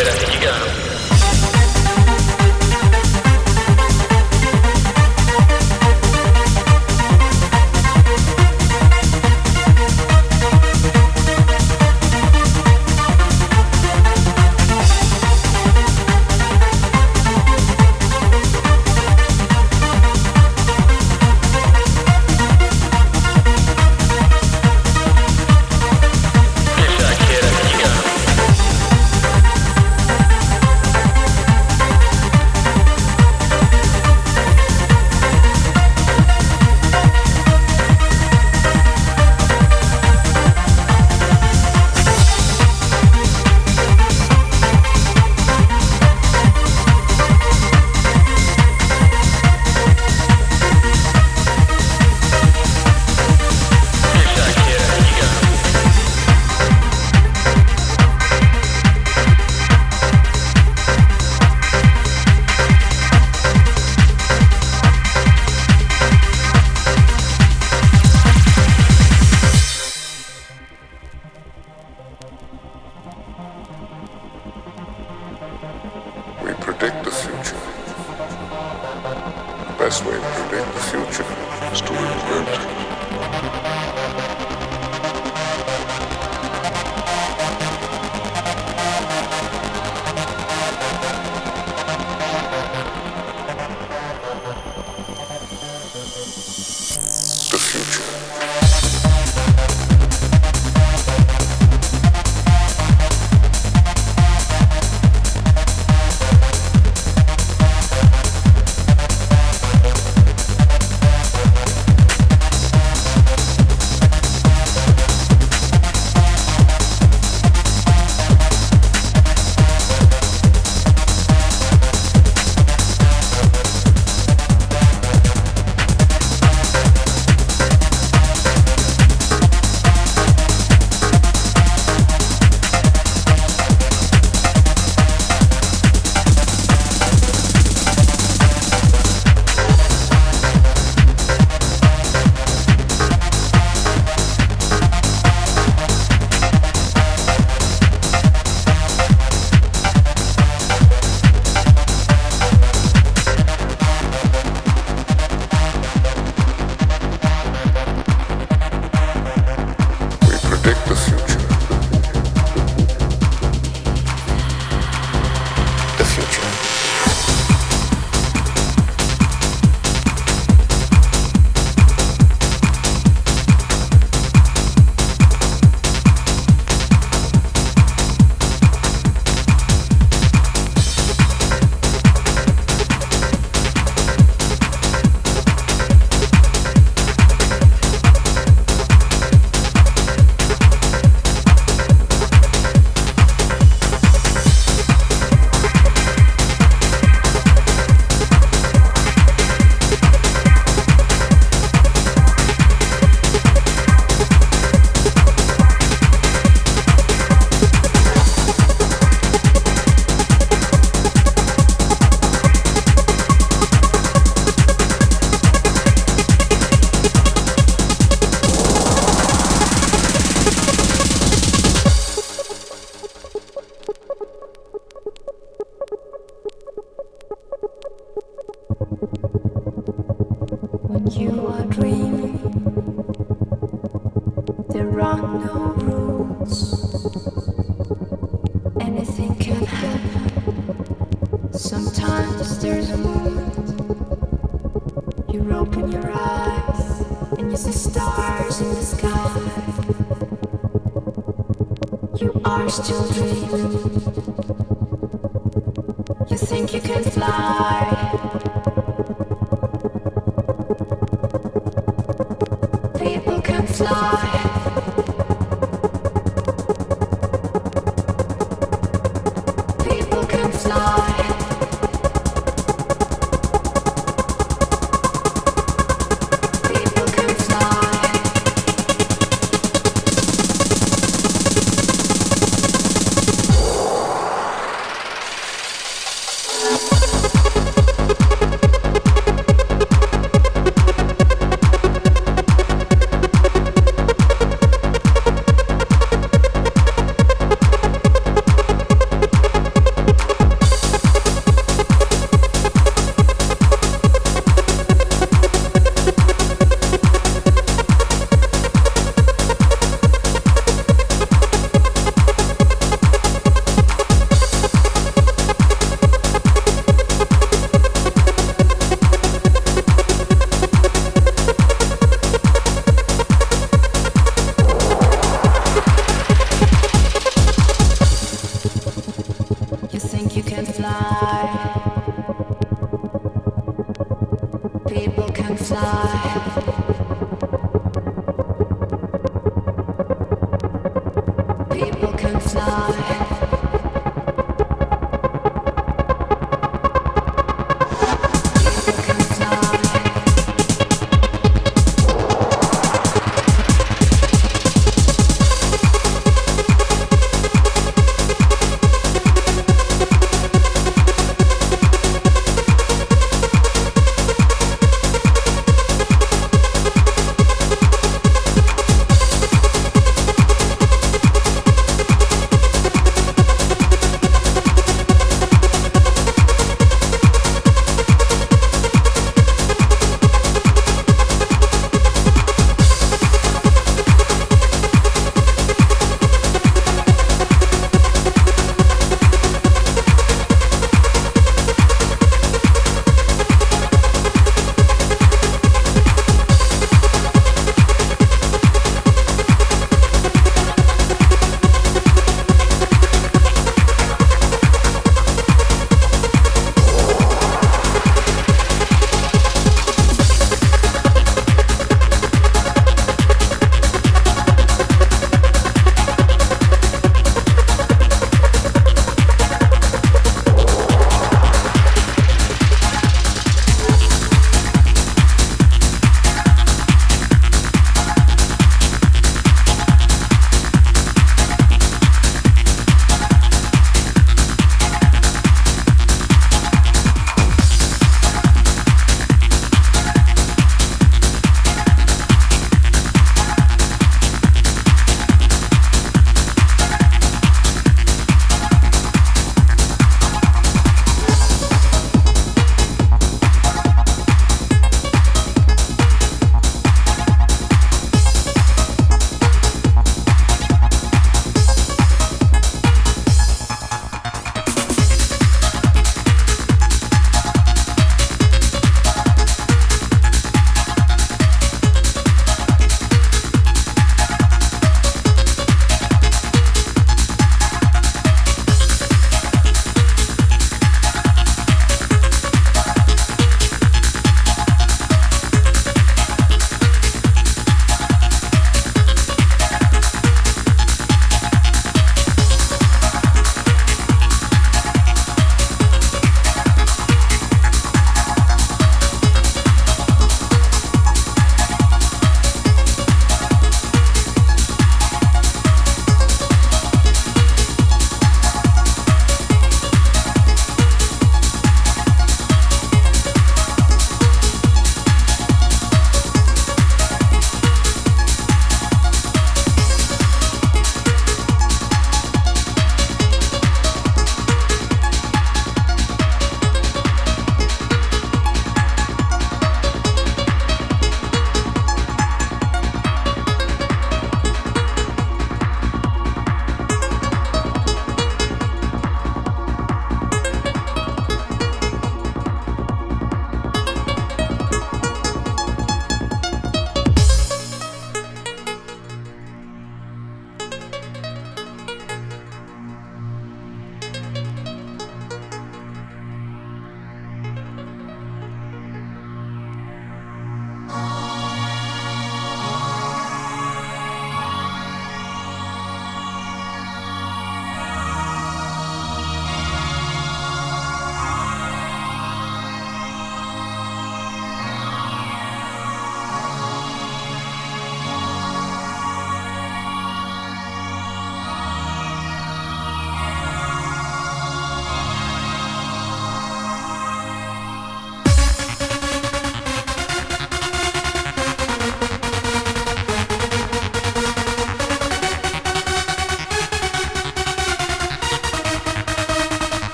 Good